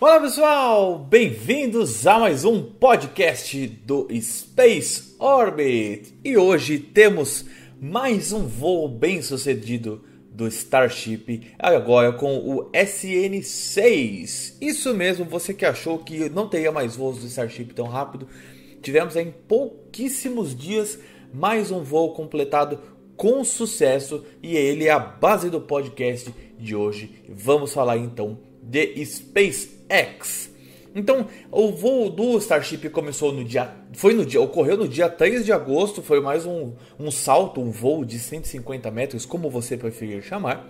Olá pessoal, bem-vindos a mais um podcast do Space Orbit. E hoje temos mais um voo bem sucedido do Starship, agora com o SN6. Isso mesmo, você que achou que não teria mais voos do Starship tão rápido, tivemos em pouquíssimos dias mais um voo completado com sucesso e ele é a base do podcast de hoje. Vamos falar então de SpaceX. Então, o voo do Starship começou no dia. Foi no dia. Ocorreu no dia 3 de agosto. Foi mais um, um salto, um voo de 150 metros, como você preferir chamar.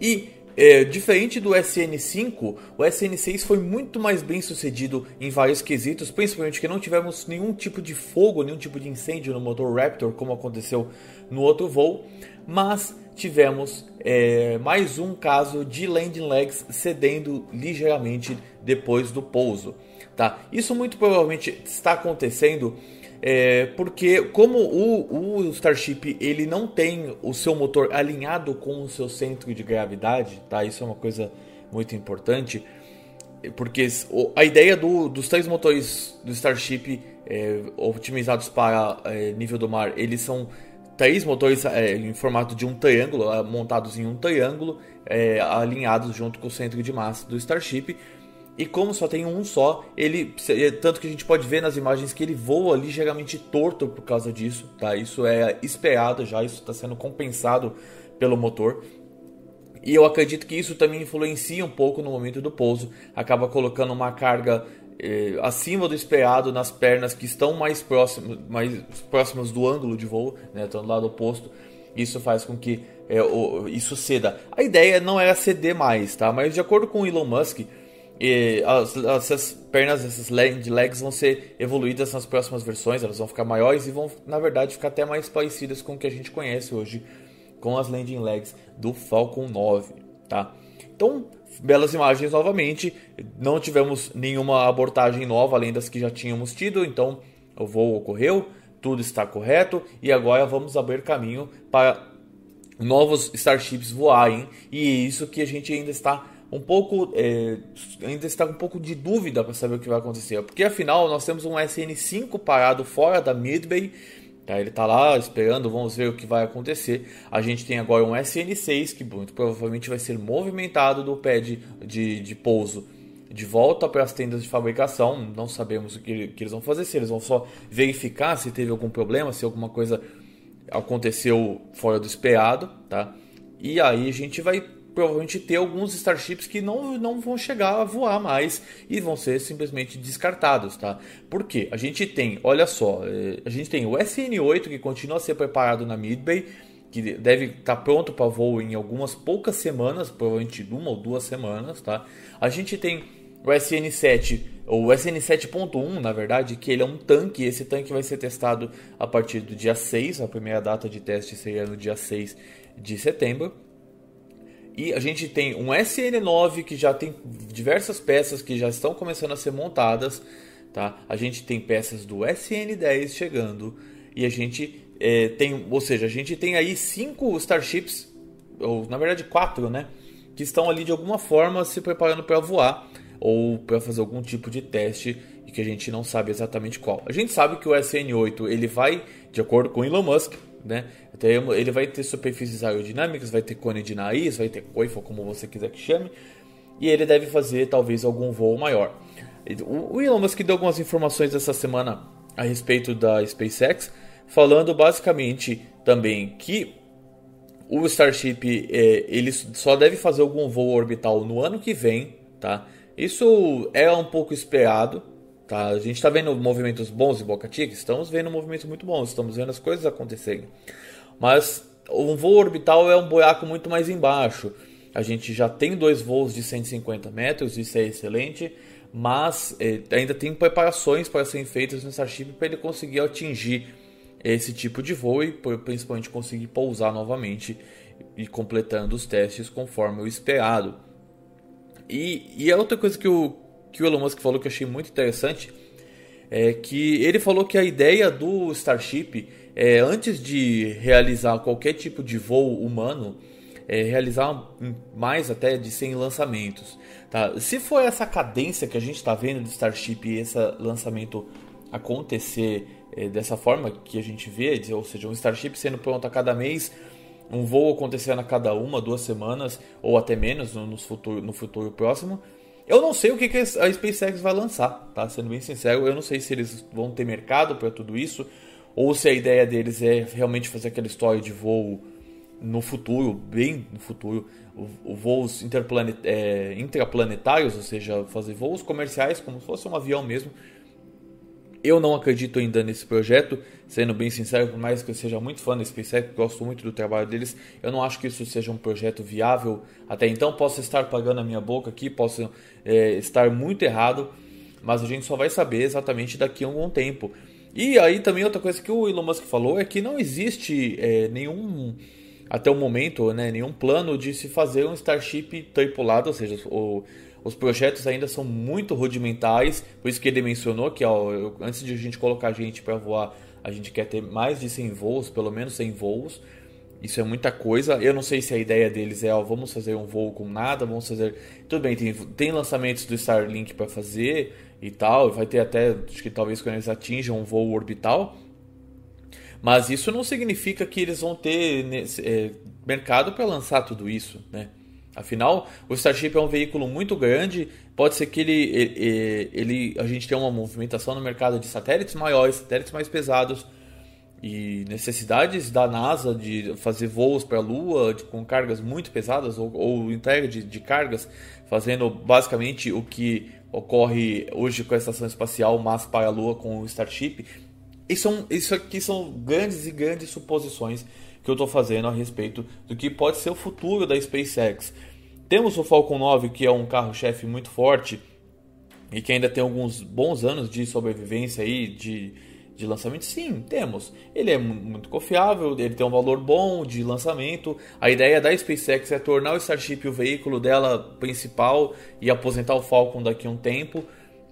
E é, diferente do SN5, o SN6 foi muito mais bem sucedido em vários quesitos, principalmente que não tivemos nenhum tipo de fogo, nenhum tipo de incêndio no motor Raptor, como aconteceu no outro voo, mas tivemos é, mais um caso de landing legs cedendo ligeiramente depois do pouso. Tá? Isso muito provavelmente está acontecendo é, porque como o, o, Starship ele não tem o seu motor alinhado com o seu centro de gravidade, tá? Isso é uma coisa muito importante, porque a ideia do, dos três motores do Starship é, otimizados para é, nível do mar, eles são três motores é, em formato de um triângulo, é, montados em um triângulo, é, alinhados junto com o centro de massa do Starship. E como só tem um só, ele tanto que a gente pode ver nas imagens que ele voa ligeiramente torto por causa disso, tá? Isso é esperado já, isso está sendo compensado pelo motor. E eu acredito que isso também influencia um pouco no momento do pouso, acaba colocando uma carga eh, acima do esperado nas pernas que estão mais próximas, mais próximas do ângulo de voo, né, estão do lado oposto. Isso faz com que eh, o, isso ceda. A ideia não era ceder mais, tá? Mas de acordo com o Elon Musk, e as, essas pernas, essas land legs vão ser evoluídas nas próximas versões, elas vão ficar maiores e vão, na verdade, ficar até mais parecidas com o que a gente conhece hoje com as landing legs do Falcon 9, tá? Então, belas imagens novamente, não tivemos nenhuma abortagem nova além das que já tínhamos tido, então o voo ocorreu, tudo está correto e agora vamos abrir caminho para novos Starships voarem e é isso que a gente ainda está um pouco é, ainda está um pouco de dúvida para saber o que vai acontecer, porque afinal nós temos um SN5 parado fora da Midway, tá? ele está lá esperando, vamos ver o que vai acontecer. A gente tem agora um SN6 que muito provavelmente vai ser movimentado do pad de, de pouso de volta para as tendas de fabricação. Não sabemos o que, que eles vão fazer, se eles vão só verificar se teve algum problema, se alguma coisa aconteceu fora do esperado, tá? E aí a gente vai provavelmente ter alguns Starships que não, não vão chegar a voar mais e vão ser simplesmente descartados, tá? Por quê? A gente tem, olha só, eh, a gente tem o SN8 que continua a ser preparado na Midway, que deve estar tá pronto para voo em algumas poucas semanas, provavelmente uma ou duas semanas, tá? A gente tem o SN7, ou SN7.1, na verdade, que ele é um tanque, esse tanque vai ser testado a partir do dia 6, a primeira data de teste seria no dia 6 de setembro. E a gente tem um SN9 que já tem diversas peças que já estão começando a ser montadas. Tá? A gente tem peças do SN10 chegando. E a gente é, tem, ou seja, a gente tem aí cinco Starships, ou na verdade quatro, né? Que estão ali de alguma forma se preparando para voar ou para fazer algum tipo de teste e que a gente não sabe exatamente qual. A gente sabe que o SN8 ele vai, de acordo com Elon Musk, né? Ele vai ter superfícies aerodinâmicas, vai ter cone de nariz, vai ter coifa, como você quiser que chame, e ele deve fazer talvez algum voo maior. O Elon Musk deu algumas informações essa semana a respeito da SpaceX, falando basicamente também que o Starship é, ele só deve fazer algum voo orbital no ano que vem, tá? Isso é um pouco esperado, Tá? A gente está vendo movimentos bons em Boca Chica, estamos vendo movimentos muito bons, estamos vendo as coisas acontecerem. Mas um voo orbital é um buraco muito mais embaixo. A gente já tem dois voos de 150 metros, isso é excelente, mas eh, ainda tem preparações para serem feitas no Starship para ele conseguir atingir esse tipo de voo e principalmente conseguir pousar novamente e completando os testes conforme o esperado. E, e a outra coisa que o, que o Elon Musk falou que eu achei muito interessante é que ele falou que a ideia do Starship é antes de realizar qualquer tipo de voo humano, é realizar mais até de 100 lançamentos. Tá? Se for essa cadência que a gente está vendo do Starship e esse lançamento acontecer é, dessa forma que a gente vê, ou seja, um Starship sendo pronto a cada mês, um voo acontecendo a cada uma, duas semanas, ou até menos no, no, futuro, no futuro próximo, eu não sei o que, a SpaceX vai lançar, tá? Sendo bem sincero, eu não sei se eles vão ter mercado para tudo isso, ou se a ideia deles é realmente fazer aquela história de voo no futuro, bem no futuro, voos é, intraplanetários, ou seja, fazer voos comerciais como se fosse um avião mesmo. Eu não acredito ainda nesse projeto, sendo bem sincero, por mais que eu seja muito fã da SpaceX, gosto muito do trabalho deles, eu não acho que isso seja um projeto viável. Até então, posso estar pagando a minha boca aqui, posso é, estar muito errado, mas a gente só vai saber exatamente daqui a algum tempo. E aí também outra coisa que o Elon Musk falou é que não existe é, nenhum até o momento, né, nenhum plano de se fazer um Starship tripulado, ou seja, o, os projetos ainda são muito rudimentares, por isso que ele mencionou que ó, antes de a gente colocar a gente para voar, a gente quer ter mais de 100 voos, pelo menos 100 voos. Isso é muita coisa. Eu não sei se a ideia deles é, ó, vamos fazer um voo com nada, vamos fazer. Tudo bem, tem, tem lançamentos do Starlink para fazer e tal, vai ter até, acho que talvez quando eles atinjam um voo orbital, mas isso não significa que eles vão ter é, mercado para lançar tudo isso, né? Afinal, o Starship é um veículo muito grande, pode ser que ele, ele, ele, a gente tenha uma movimentação no mercado de satélites maiores, satélites mais pesados e necessidades da NASA de fazer voos para a Lua de, com cargas muito pesadas ou, ou entrega de, de cargas, fazendo basicamente o que ocorre hoje com a estação espacial, mas para a Lua com o Starship. Isso, são, isso aqui são grandes e grandes suposições que eu estou fazendo a respeito do que pode ser o futuro da SpaceX. Temos o Falcon 9, que é um carro-chefe muito forte e que ainda tem alguns bons anos de sobrevivência aí, de, de lançamento? Sim, temos. Ele é muito confiável, ele tem um valor bom de lançamento. A ideia da SpaceX é tornar o Starship o veículo dela principal e aposentar o Falcon daqui a um tempo.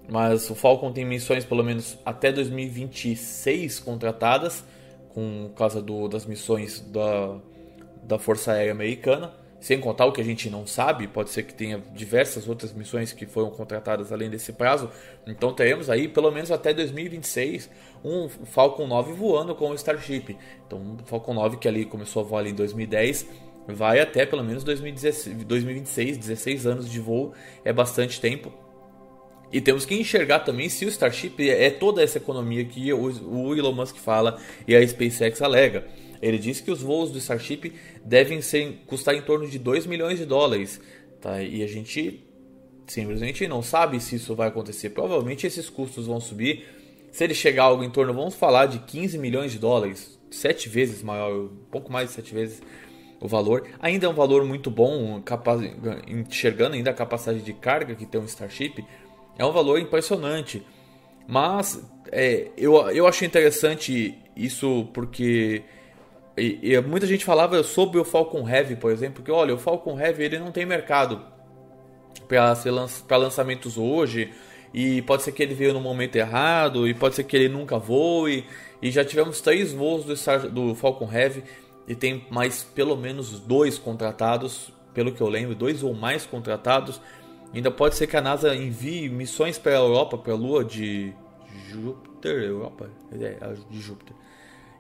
Mas o Falcon tem missões pelo menos até 2026 contratadas, com causa do, das missões da, da Força Aérea Americana. Sem contar o que a gente não sabe, pode ser que tenha diversas outras missões que foram contratadas além desse prazo. Então teremos aí pelo menos até 2026 um Falcon 9 voando com o Starship. Então o Falcon 9 que ali começou a voar em 2010 vai até pelo menos 2016, 2026, 16 anos de voo, é bastante tempo. E temos que enxergar também se o Starship é toda essa economia que o Elon Musk fala e a SpaceX alega. Ele disse que os voos do Starship devem ser, custar em torno de 2 milhões de dólares. Tá? E a gente simplesmente não sabe se isso vai acontecer. Provavelmente esses custos vão subir. Se ele chegar algo em torno, vamos falar de 15 milhões de dólares, sete vezes maior, um pouco mais de sete vezes o valor. Ainda é um valor muito bom, capaz, enxergando ainda a capacidade de carga que tem um Starship é um valor impressionante. Mas é, eu, eu achei interessante isso porque e, e muita gente falava sobre o Falcon Heavy, por exemplo, que olha, o Falcon Heavy ele não tem mercado para lançamentos hoje e pode ser que ele veio no momento errado e pode ser que ele nunca voe e já tivemos três voos do, Star, do Falcon Heavy e tem mais pelo menos dois contratados, pelo que eu lembro, dois ou mais contratados Ainda pode ser que a NASA envie missões para a Europa, para a Lua de Júpiter, Europa, é, de Júpiter.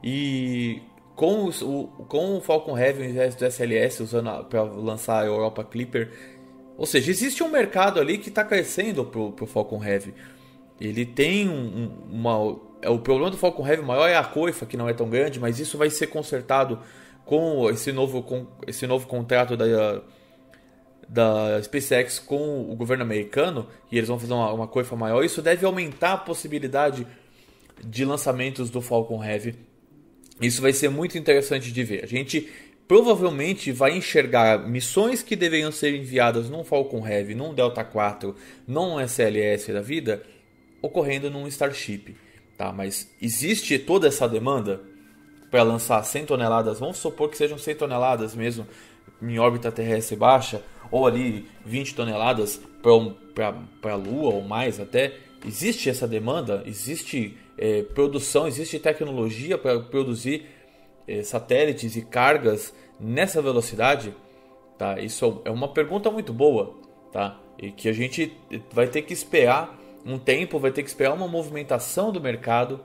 E com, o, com o Falcon Heavy ao invés do SLS usando para lançar a Europa Clipper, ou seja, existe um mercado ali que está crescendo para o Falcon Heavy. Ele tem um, uma. É, o problema do Falcon Heavy maior é a coifa, que não é tão grande, mas isso vai ser consertado com esse novo, com esse novo contrato da da SpaceX com o governo americano e eles vão fazer uma, uma coifa maior, isso deve aumentar a possibilidade de lançamentos do Falcon Heavy. Isso vai ser muito interessante de ver. A gente provavelmente vai enxergar missões que deveriam ser enviadas num Falcon Heavy, num Delta 4, num SLS da vida, ocorrendo num Starship. Tá? Mas existe toda essa demanda para lançar 100 toneladas, vamos supor que sejam 100 toneladas mesmo em órbita terrestre baixa, ou ali 20 toneladas para a Lua ou mais até. Existe essa demanda, existe é, produção, existe tecnologia para produzir é, satélites e cargas nessa velocidade? Tá? Isso é uma pergunta muito boa. Tá? e que a gente vai ter que esperar um tempo, vai ter que esperar uma movimentação do mercado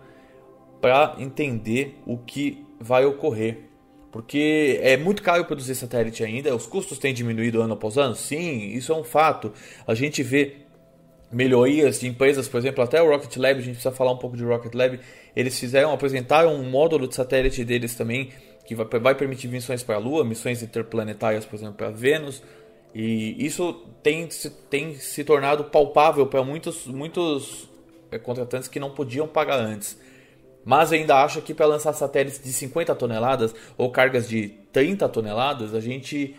para entender o que vai ocorrer. Porque é muito caro produzir satélite ainda, os custos têm diminuído ano após ano? Sim, isso é um fato. A gente vê melhorias de empresas, por exemplo, até o Rocket Lab, a gente precisa falar um pouco de Rocket Lab, eles fizeram, apresentaram um módulo de satélite deles também, que vai, vai permitir missões para a Lua, missões interplanetárias, por exemplo, para Vênus, e isso tem, tem se tornado palpável para muitos, muitos eh, contratantes que não podiam pagar antes. Mas ainda acho que para lançar satélites de 50 toneladas ou cargas de 30 toneladas, a gente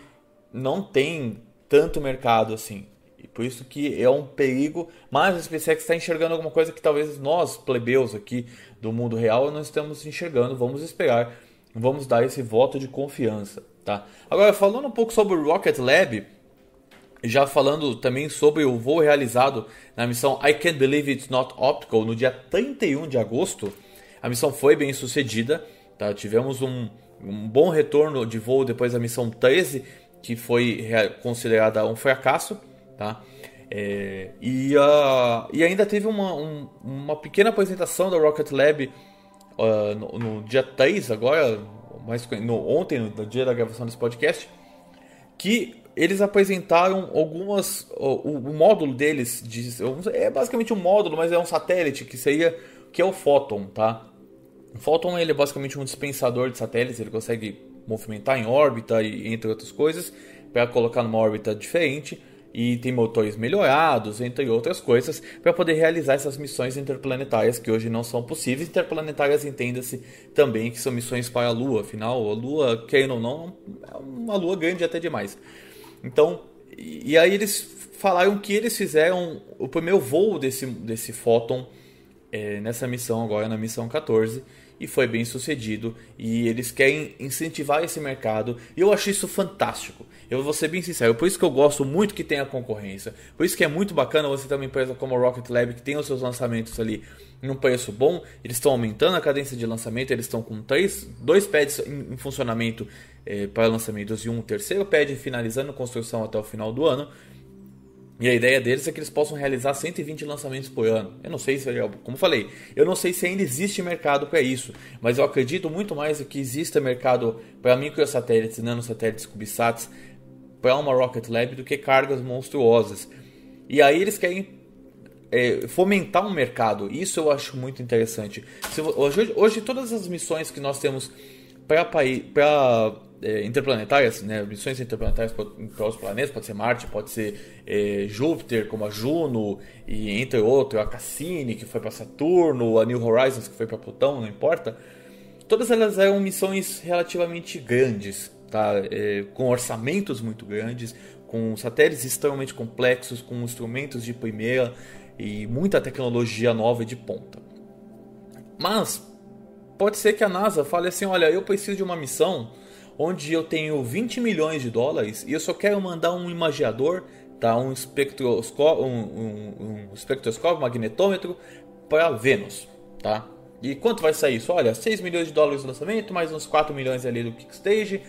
não tem tanto mercado assim. E por isso que é um perigo, mas a SpaceX está enxergando alguma coisa que talvez nós, plebeus aqui do mundo real, não estamos enxergando. Vamos esperar, vamos dar esse voto de confiança. Tá? Agora, falando um pouco sobre o Rocket Lab, já falando também sobre o voo realizado na missão I Can't Believe It's Not Optical no dia 31 de agosto, a missão foi bem sucedida, tá? tivemos um, um bom retorno de voo depois da missão 13, que foi considerada um fracasso. Tá? É, e, uh, e ainda teve uma, um, uma pequena apresentação da Rocket Lab uh, no, no, dia 3, agora, mais, no, ontem, no dia da gravação desse podcast, que eles apresentaram algumas. O, o, módulo deles de, é basicamente um módulo, mas é um satélite que seria que é o Photon, tá? O Photon ele é basicamente um dispensador de satélites, ele consegue movimentar em órbita e entre outras coisas para colocar numa órbita diferente e tem motores melhorados, entre outras coisas, para poder realizar essas missões interplanetárias que hoje não são possíveis. Interplanetárias entenda-se também que são missões para a Lua, afinal a Lua, querendo ou não, é uma Lua grande até demais. Então, e aí eles falaram que eles fizeram o primeiro voo desse, desse Photon é, nessa missão agora, na missão 14, e foi bem sucedido. E eles querem incentivar esse mercado. E eu acho isso fantástico. Eu vou ser bem sincero, por isso que eu gosto muito que tenha concorrência. Por isso que é muito bacana você ter uma empresa como a Rocket Lab que tem os seus lançamentos ali num preço bom. Eles estão aumentando a cadência de lançamento, eles estão com três, dois pads em, em funcionamento é, para lançamentos e um terceiro pad finalizando construção até o final do ano. E a ideia deles é que eles possam realizar 120 lançamentos por ano. Eu não sei se, como falei, eu não sei se ainda existe mercado para isso, mas eu acredito muito mais que exista mercado para microsatélites, nanosatélites, cubesats, para uma Rocket Lab do que cargas monstruosas. E aí eles querem é, fomentar um mercado. Isso eu acho muito interessante. Hoje, hoje todas as missões que nós temos para é, interplanetárias, né, missões interplanetárias para os planetas, pode ser Marte, pode ser é, Júpiter, como a Juno, e entre outros, a Cassini, que foi para Saturno, a New Horizons, que foi para Plutão, não importa. Todas elas eram missões relativamente grandes, tá? É, com orçamentos muito grandes, com satélites extremamente complexos, com instrumentos de primeira e muita tecnologia nova e de ponta. Mas pode ser que a NASA fale assim: olha, eu preciso de uma missão onde eu tenho 20 milhões de dólares e eu só quero mandar um imagiador, tá? um, espectroscópio, um, um, um espectroscópio magnetômetro para Vênus. Tá? E quanto vai sair isso? Olha, 6 milhões de dólares de lançamento, mais uns 4 milhões ali do Kickstage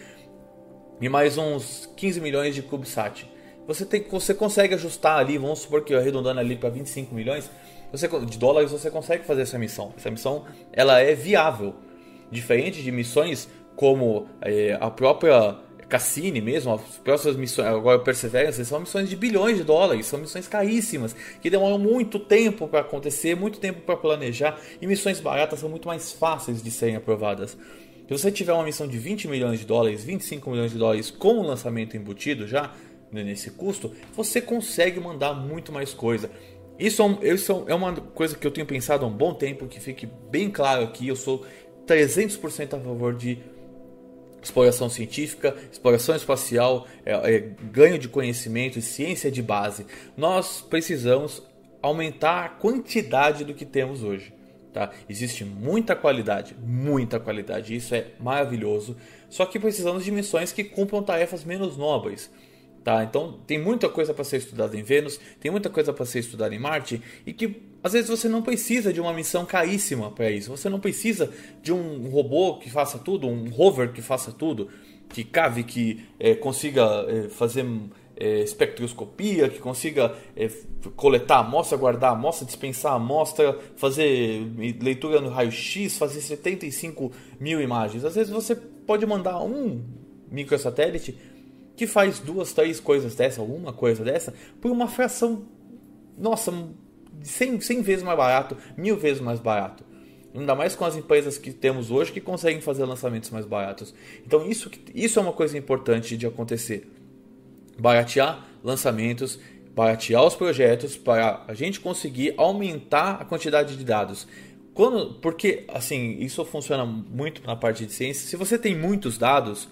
e mais uns 15 milhões de CubeSat. Você, tem, você consegue ajustar ali, vamos supor que arredondando ali para 25 milhões você, de dólares, você consegue fazer essa missão. Essa missão ela é viável. Diferente de missões como é, a própria Cassini mesmo, as próximas missões, agora Perseverance, são missões de bilhões de dólares, são missões caríssimas, que demoram muito tempo para acontecer, muito tempo para planejar, e missões baratas são muito mais fáceis de serem aprovadas. Se você tiver uma missão de 20 milhões de dólares, 25 milhões de dólares com o lançamento embutido já, né, nesse custo, você consegue mandar muito mais coisa. Isso, é isso é uma coisa que eu tenho pensado há um bom tempo, que fique bem claro aqui, eu sou 300% a favor de exploração científica, exploração espacial, é, é, ganho de conhecimento e ciência de base. Nós precisamos aumentar a quantidade do que temos hoje. Tá? Existe muita qualidade, muita qualidade, isso é maravilhoso. Só que precisamos de missões que cumpram tarefas menos nobres. Tá? Então tem muita coisa para ser estudada em Vênus, tem muita coisa para ser estudada em Marte e que às vezes você não precisa de uma missão caríssima para isso. Você não precisa de um robô que faça tudo, um rover que faça tudo, que cave, que é, consiga é, fazer é, espectroscopia, que consiga coletar amostra, guardar amostra, dispensar amostra, fazer leitura no raio-x, fazer 75 mil imagens. Às vezes você pode mandar um microsatélite que faz duas, três coisas dessa, alguma coisa dessa, por uma fração, nossa, 100, 100 vezes mais barato, mil vezes mais barato. Ainda mais com as empresas que temos hoje que conseguem fazer lançamentos mais baratos. Então isso, isso é uma coisa importante de acontecer. Baratear lançamentos, baratear os projetos para a gente conseguir aumentar a quantidade de dados. Quando, porque assim, isso funciona muito na parte de ciência. Se você tem muitos dados,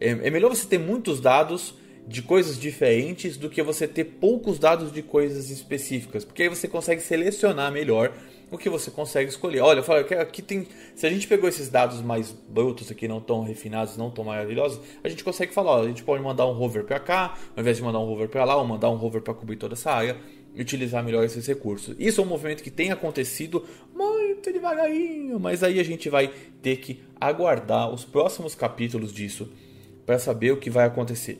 é, é melhor você ter muitos dados de coisas diferentes do que você ter poucos dados de coisas específicas, porque aí você consegue selecionar melhor o que você consegue escolher. Olha, fala que aqui tem, se a gente pegou esses dados mais brutos aqui, não tão refinados, não tão maravilhosos, a gente consegue falar, ó, a gente pode mandar um rover para cá, ao invés de mandar um rover para lá, ou mandar um rover para cobrir toda essa área e utilizar melhor esses recursos. Isso é um movimento que tem acontecido muito devagarinho, mas aí a gente vai ter que aguardar os próximos capítulos disso para saber o que vai acontecer.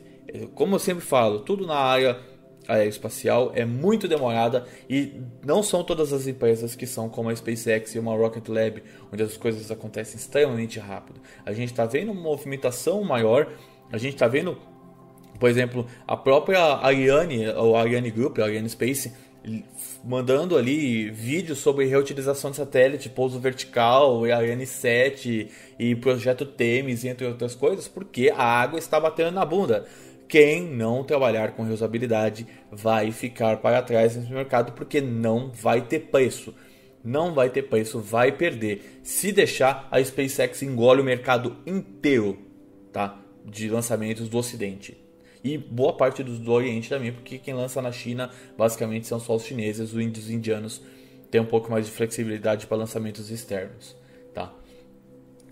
Como eu sempre falo, tudo na área aeroespacial é muito demorada e não são todas as empresas que são como a SpaceX e uma Rocket Lab, onde as coisas acontecem extremamente rápido. A gente está vendo uma movimentação maior, a gente está vendo, por exemplo, a própria Ariane, ou Ariane Group, a Ariane Space, mandando ali vídeos sobre reutilização de satélite, pouso vertical, Ariane 7 e projeto Temis, entre outras coisas, porque a água está batendo na bunda. Quem não trabalhar com reusabilidade vai ficar para trás nesse mercado porque não vai ter preço. Não vai ter preço, vai perder. Se deixar, a SpaceX engole o mercado inteiro tá? de lançamentos do Ocidente e boa parte dos do Oriente também, porque quem lança na China basicamente são só os chineses, os índios indianos têm um pouco mais de flexibilidade para lançamentos externos, tá?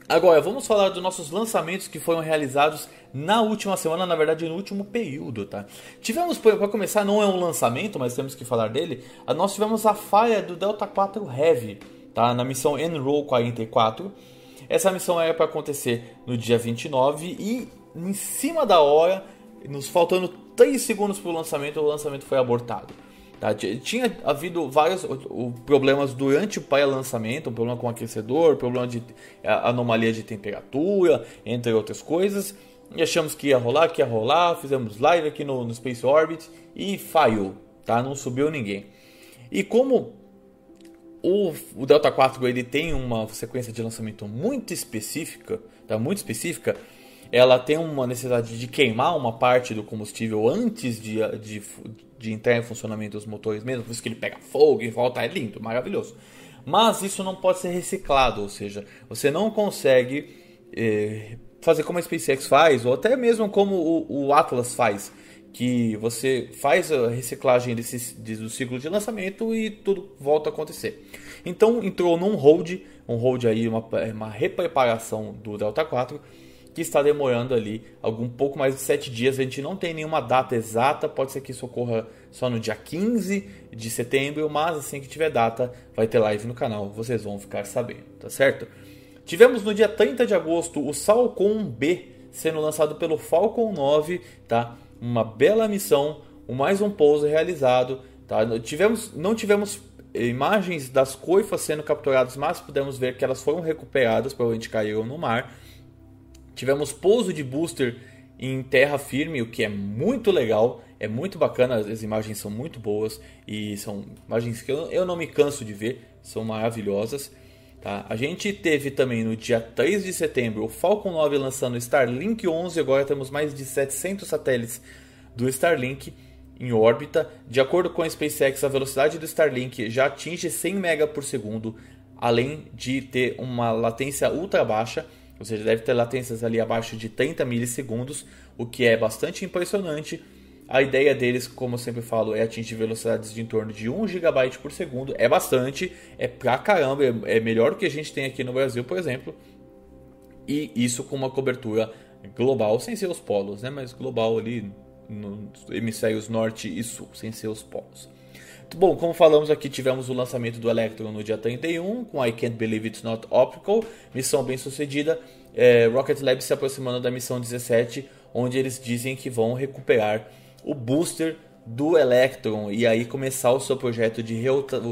Agora, vamos falar dos nossos lançamentos que foram realizados na última semana, na verdade no último período, tá? Tivemos, para começar, não é um lançamento, mas temos que falar dele, nós tivemos a falha do Delta 4 Heavy, tá? Na missão Enroll 44. Essa missão era para acontecer no dia 29 e em cima da hora nos faltando 3 segundos para o lançamento, o lançamento foi abortado. Tá? Tinha havido vários problemas durante o pré-lançamento, um problema com aquecedor, problema de anomalia de temperatura, entre outras coisas. E achamos que ia rolar, que ia rolar, fizemos live aqui no, no Space Orbit e falhou, tá? Não subiu ninguém. E como o, o Delta 4 ele tem uma sequência de lançamento muito específica, tá? Muito específica, ela tem uma necessidade de queimar uma parte do combustível antes de, de, de entrar em funcionamento os motores mesmo, por isso que ele pega fogo e volta, é lindo, maravilhoso. Mas isso não pode ser reciclado, ou seja, você não consegue eh, fazer como a SpaceX faz, ou até mesmo como o, o, Atlas faz, que você faz a reciclagem desse, do ciclo de lançamento e tudo volta a acontecer. Então entrou num hold, um hold aí, uma, uma repreparação do Delta 4, que está demorando ali algum pouco mais de 7 dias. A gente não tem nenhuma data exata, pode ser que isso ocorra só no dia 15 de setembro, mas assim que tiver data, vai ter live no canal, vocês vão ficar sabendo, tá certo? Tivemos no dia 30 de agosto o Falcon B sendo lançado pelo Falcon 9, tá? Uma bela missão, mais um pouso realizado, tá? Tivemos, não tivemos imagens das coifas sendo capturadas, mas pudemos ver que elas foram recuperadas, provavelmente caíram no mar. Tivemos pouso de booster em terra firme, o que é muito legal, é muito bacana, as imagens são muito boas e são imagens que eu, eu não me canso de ver, são maravilhosas. Tá? A gente teve também no dia 3 de setembro o Falcon 9 lançando Starlink 11, agora temos mais de 700 satélites do Starlink em órbita. De acordo com a SpaceX, a velocidade do Starlink já atinge 100 MB por segundo, além de ter uma latência ultra baixa ou seja, deve ter latências ali abaixo de 30 milissegundos, o que é bastante impressionante. A ideia deles, como eu sempre falo, é atingir velocidades de em torno de 1 GB por segundo. É bastante, é pra caramba, é, é melhor do que a gente tem aqui no Brasil, por exemplo. E isso com uma cobertura global, sem ser os polos, né? mas global ali nos hemisférios norte e sul, sem ser os polos. Bom, como falamos aqui, tivemos o lançamento do Electron no dia 31, com I Can't Believe It's Not Optical, missão bem sucedida. É, Rocket Lab se aproximando da missão 17, onde eles dizem que vão recuperar o booster do Electron e aí começar o seu projeto de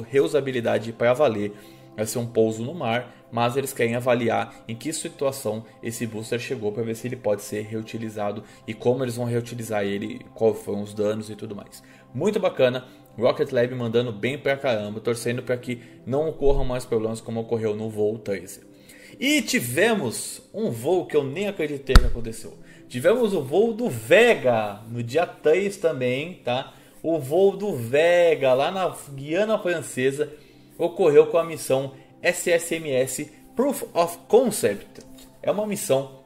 reusabilidade para valer. Vai ser um pouso no mar, mas eles querem avaliar em que situação esse booster chegou para ver se ele pode ser reutilizado e como eles vão reutilizar ele, quais foram os danos e tudo mais. Muito bacana, Rocket Lab mandando bem pra caramba, torcendo para que não ocorram mais problemas como ocorreu no voo 13. E tivemos um voo que eu nem acreditei que aconteceu. Tivemos o voo do Vega no dia 3 também, tá? O voo do Vega lá na Guiana Francesa ocorreu com a missão SSMS Proof of Concept. É uma missão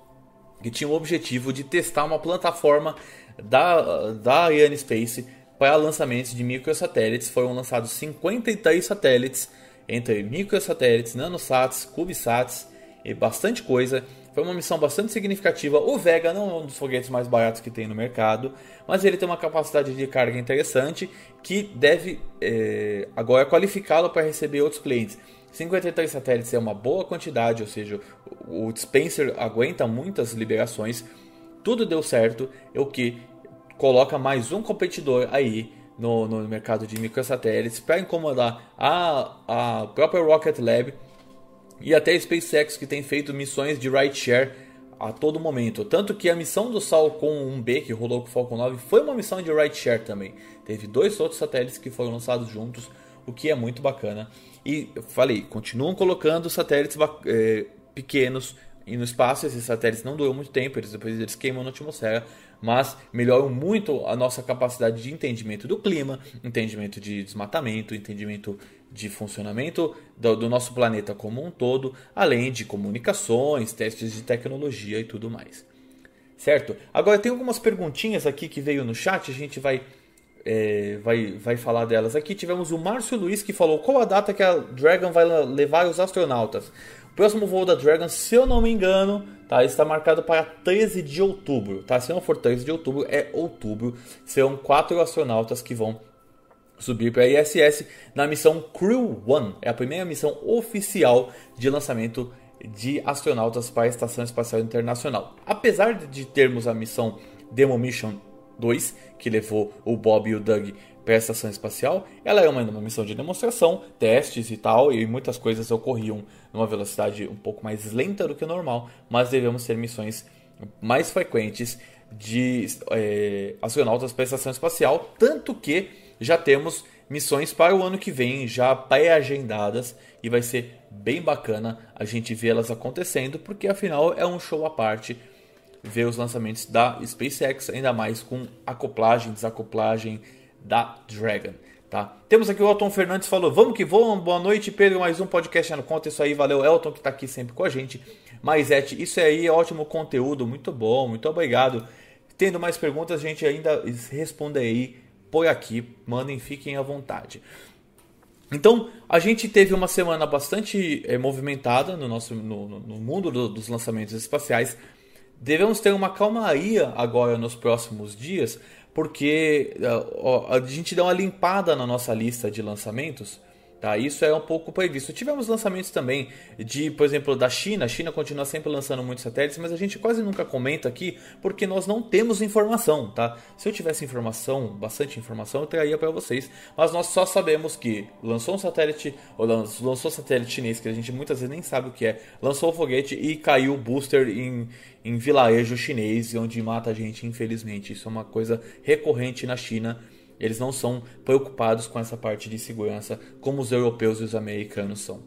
que tinha o objetivo de testar uma plataforma da, da Ariane Space para lançamentos de microsatélites. Foram lançados 53 satélites, entre microsatélites, nanosats, cubesats e bastante coisa. Foi uma missão bastante significativa. O Vega não é um dos foguetes mais baratos que tem no mercado, mas ele tem uma capacidade de carga interessante que deve é, agora qualificá-lo para receber outros clientes. 53 satélites é uma boa quantidade, ou seja, o dispenser aguenta muitas liberações. Tudo deu certo, é o que coloca mais um competidor aí no, no mercado de microsatélites para incomodar a, a própria Rocket Lab e até a SpaceX que tem feito missões de rideshare a todo momento. Tanto que a missão do Falcon 1B que rolou com o Falcon 9 foi uma missão de rideshare também. Teve dois outros satélites que foram lançados juntos, o que é muito bacana. E falei, continuam colocando satélites é, pequenos no espaço. Esses satélites não duram muito tempo, eles depois eles queimam na atmosfera, mas melhoram muito a nossa capacidade de entendimento do clima, entendimento de desmatamento, entendimento de funcionamento do, do, nosso planeta como um todo, além de comunicações, testes de tecnologia e tudo mais. Certo? Agora tem algumas perguntinhas aqui que veio no chat, a gente vai, é, vai, vai falar delas aqui. Tivemos o Márcio Luiz que falou qual a data que a Dragon vai levar os astronautas. Próximo voo da Dragon, se eu não me engano, tá, está marcado para 13 de outubro. Tá? Se não for 13 de outubro, é outubro. Serão quatro astronautas que vão subir para a ISS na missão Crew One. É a primeira missão oficial de lançamento de astronautas para a Estação Espacial Internacional. Apesar de termos a missão Demo Mission 2, que levou o Bob e o Doug para a Estação Espacial, ela é uma, uma missão de demonstração, testes e tal, e muitas coisas ocorriam numa velocidade um pouco mais lenta do que o normal, mas devemos ter missões mais frequentes de é, astronautas para a Estação Espacial, tanto que já temos missões para o ano que vem já pré-agendadas e vai ser bem bacana a gente ver elas acontecendo, porque afinal é um show à parte ver os lançamentos da SpaceX, ainda mais com acoplagem, desacoplagem da Dragon. Tá? Temos aqui o Elton Fernandes falou: Vamos que vamos, boa noite, Pedro. Mais um podcast no Conta. Isso aí, valeu, Elton, que está aqui sempre com a gente. Maisete, isso aí é ótimo conteúdo, muito bom, muito obrigado. Tendo mais perguntas, a gente ainda responde aí por aqui, mandem, fiquem à vontade. Então, a gente teve uma semana bastante é, movimentada no, nosso, no, no mundo do, dos lançamentos espaciais. Devemos ter uma calmaria agora nos próximos dias, porque uh, a gente dá uma limpada na nossa lista de lançamentos Tá, isso é um pouco previsto. Tivemos lançamentos também de, por exemplo, da China. A China continua sempre lançando muitos satélites, mas a gente quase nunca comenta aqui porque nós não temos informação, tá? Se eu tivesse informação, bastante informação, eu traria para vocês. Mas nós só sabemos que lançou um satélite, ou lançou um satélite chinês que a gente muitas vezes nem sabe o que é, lançou o foguete e caiu o booster em, em vilarejo chinês, onde mata a gente, infelizmente. Isso é uma coisa recorrente na China eles não são preocupados com essa parte de segurança como os europeus e os americanos são.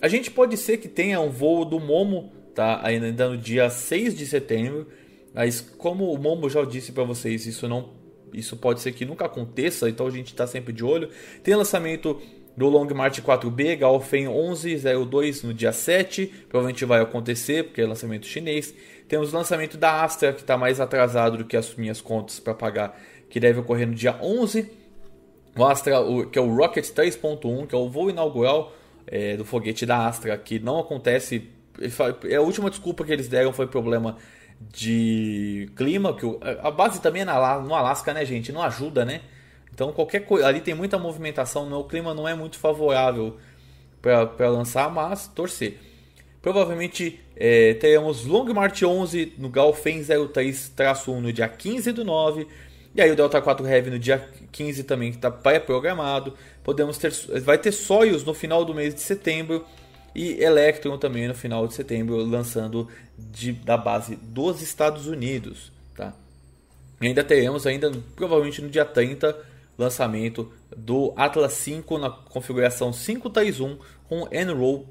A gente pode ser que tenha um voo do Momo, tá? Ainda no dia 6 de setembro, mas como o Momo já disse para vocês, isso não isso pode ser que nunca aconteça, então a gente está sempre de olho. Tem lançamento do Long March 4B, Galfen 1102 no dia 7, provavelmente vai acontecer, porque é lançamento chinês. Temos o lançamento da Astra, que está mais atrasado do que as minhas contas para pagar que deve ocorrer no dia 11. O Astra, o, que é o Rocket 3.1, que é o voo inaugural é, do foguete da Astra, que não acontece. É a última desculpa que eles deram foi problema de clima, que a base também é na, no Alasca, né, gente? Não ajuda, né? Então qualquer coisa, ali tem muita movimentação, o clima não é muito favorável para lançar, mas torcer. Provavelmente é, teremos Long March 11 no Galfen 03-1 no dia 15 do 9 E aí o Delta 4 Heavy no dia 15 também que está pré-programado. Podemos ter, vai ter Soyuz no final do mês de setembro e Electron também no final de setembro, lançando de, da base dos Estados Unidos. Tá? E ainda teremos, ainda provavelmente no dia 30, lançamento do Atlas 5 na configuração 531 com Enroll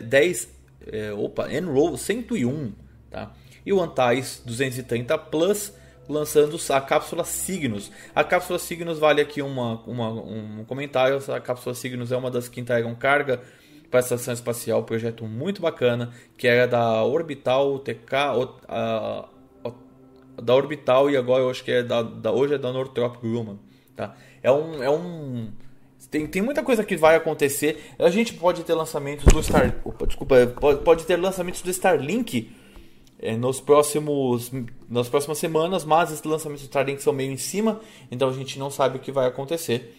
10, é, opa, Enroll 101, tá? E o Antares 230 Plus lançando a cápsula Signos. A cápsula Signos vale aqui uma, uma, um comentário. A cápsula Signos é uma das que entregam carga para a estação espacial, projeto muito bacana, que era da Orbital TK, a, a, da Orbital e agora eu acho que é da, da hoje é da Northrop Grumman, tá? É um é um tem, tem muita coisa que vai acontecer. A gente pode ter lançamentos do Star, opa, desculpa, pode, pode ter lançamentos do Starlink é, nos próximos nas próximas semanas, mas esses lançamentos do Starlink são meio em cima, então a gente não sabe o que vai acontecer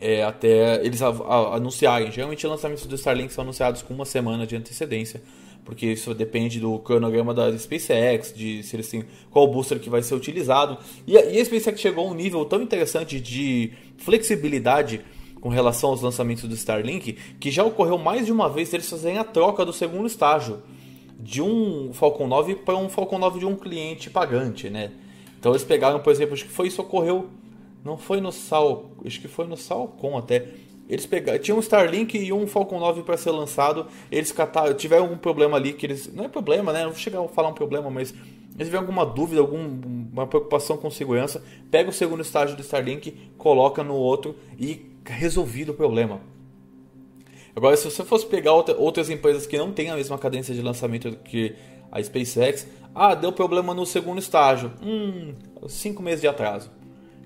é, até eles a, a, anunciarem. Geralmente lançamentos do Starlink são anunciados com uma semana de antecedência, porque isso depende do cronograma da SpaceX, de se eles têm qual booster que vai ser utilizado. E e a SpaceX chegou a um nível tão interessante de flexibilidade com relação aos lançamentos do Starlink, que já ocorreu mais de uma vez eles fazerem a troca do segundo estágio de um Falcon 9 para um Falcon 9 de um cliente pagante, né? Então eles pegaram, por exemplo, acho que foi isso ocorreu não foi no Sal, acho que foi no Salcom até. Eles pegaram, tinha um Starlink e um Falcon 9 para ser lançado. Eles cataram, tiveram algum problema ali que eles, não é problema, né? Não vou chegar a falar um problema, mas eles tiveram alguma dúvida, alguma preocupação com segurança, pega o segundo estágio do Starlink, coloca no outro e resolvido o problema. Agora, se você fosse pegar outra, outras empresas que não têm a mesma cadência de lançamento que a SpaceX, ah, deu problema no segundo estágio, hum, cinco meses de atraso,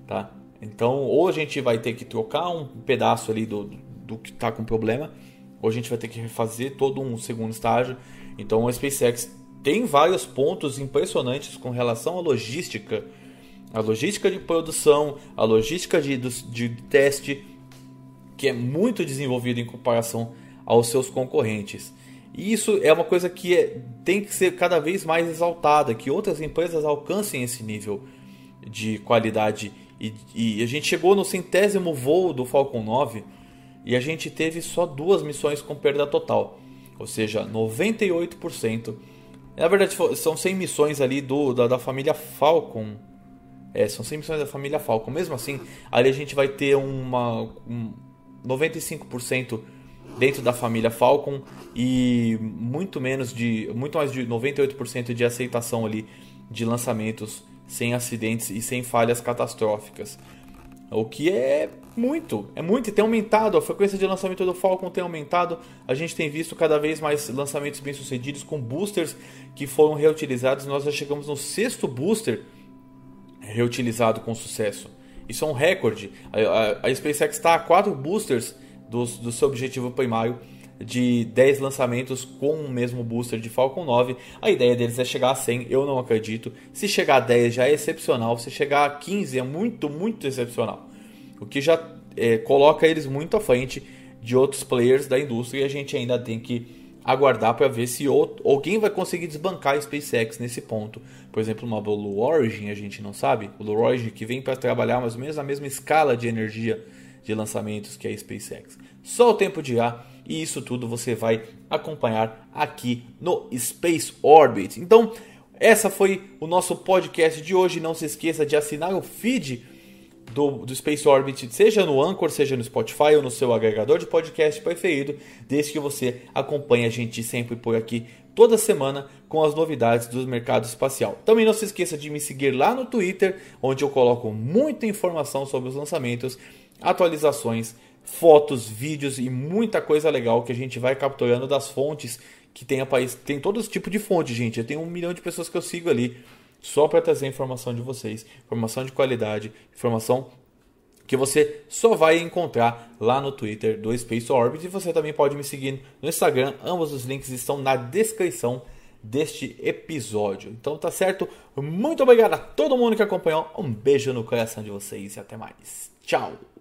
tá? Então, ou a gente vai ter que trocar um pedaço ali do, do que está com problema, ou a gente vai ter que refazer todo um segundo estágio. Então, a SpaceX tem vários pontos impressionantes com relação à logística, a logística de produção, a logística de, de teste, que é muito desenvolvida em comparação aos seus concorrentes. E isso é uma coisa que é, tem que ser cada vez mais exaltada, que outras empresas alcancem esse nível de qualidade e, e, a gente chegou no centésimo voo do Falcon 9 e a gente teve só duas missões com perda total, ou seja, 98%. Na verdade, são 100 missões ali do, da, da família Falcon. É, são 100 missões da família Falcon. Mesmo assim, ali a gente vai ter uma um 95% dentro da família Falcon e muito menos de muito mais de 98% de aceitação ali de lançamentos sem acidentes e sem falhas catastróficas. O que é muito, é muito e tem aumentado. A frequência de lançamento do Falcon tem aumentado. A gente tem visto cada vez mais lançamentos bem sucedidos com boosters que foram reutilizados. Nós já chegamos no sexto booster reutilizado com sucesso. Isso é um recorde. A, a, a SpaceX está a quatro boosters do, do seu objetivo primário de 10 lançamentos com o mesmo booster de Falcon 9. A ideia deles é chegar a 100, eu não acredito. Se chegar a 10 já é excepcional, se chegar a 15 é muito, muito excepcional. O que já é, coloca eles muito à frente de outros players da indústria e a gente ainda tem que aguardar para ver se outro, alguém vai conseguir desbancar a SpaceX nesse ponto. Por exemplo, uma Blue Origin, a gente não sabe. Blue Origin que vem para trabalhar mais ou menos na mesma escala de energia de lançamentos que a SpaceX. Só o tempo de ar e isso tudo você vai acompanhar aqui no Space Orbit. Então, essa foi o nosso podcast de hoje. Não se esqueça de assinar o feed do, do, Space Orbit, seja no Anchor, seja no Spotify ou no seu agregador de podcast preferido, desde que você acompanhe a gente sempre por aqui toda semana com as novidades do mercado espacial. Também não se esqueça de me seguir lá no Twitter, onde eu coloco muita informação sobre os lançamentos, atualizações fotos, vídeos e muita coisa legal que a gente vai capturando das fontes que tem a país. Tem todo tipo de fonte, gente. Eu tenho um milhão de pessoas que eu sigo ali só para trazer informação de vocês, informação de qualidade, informação que você só vai encontrar lá no Twitter do Space Orbit e você também pode me seguir no Instagram. Ambos os links estão na descrição deste episódio. Então tá certo? Muito obrigado a todo mundo que acompanhou. Um beijo no coração de vocês e até mais. Tchau.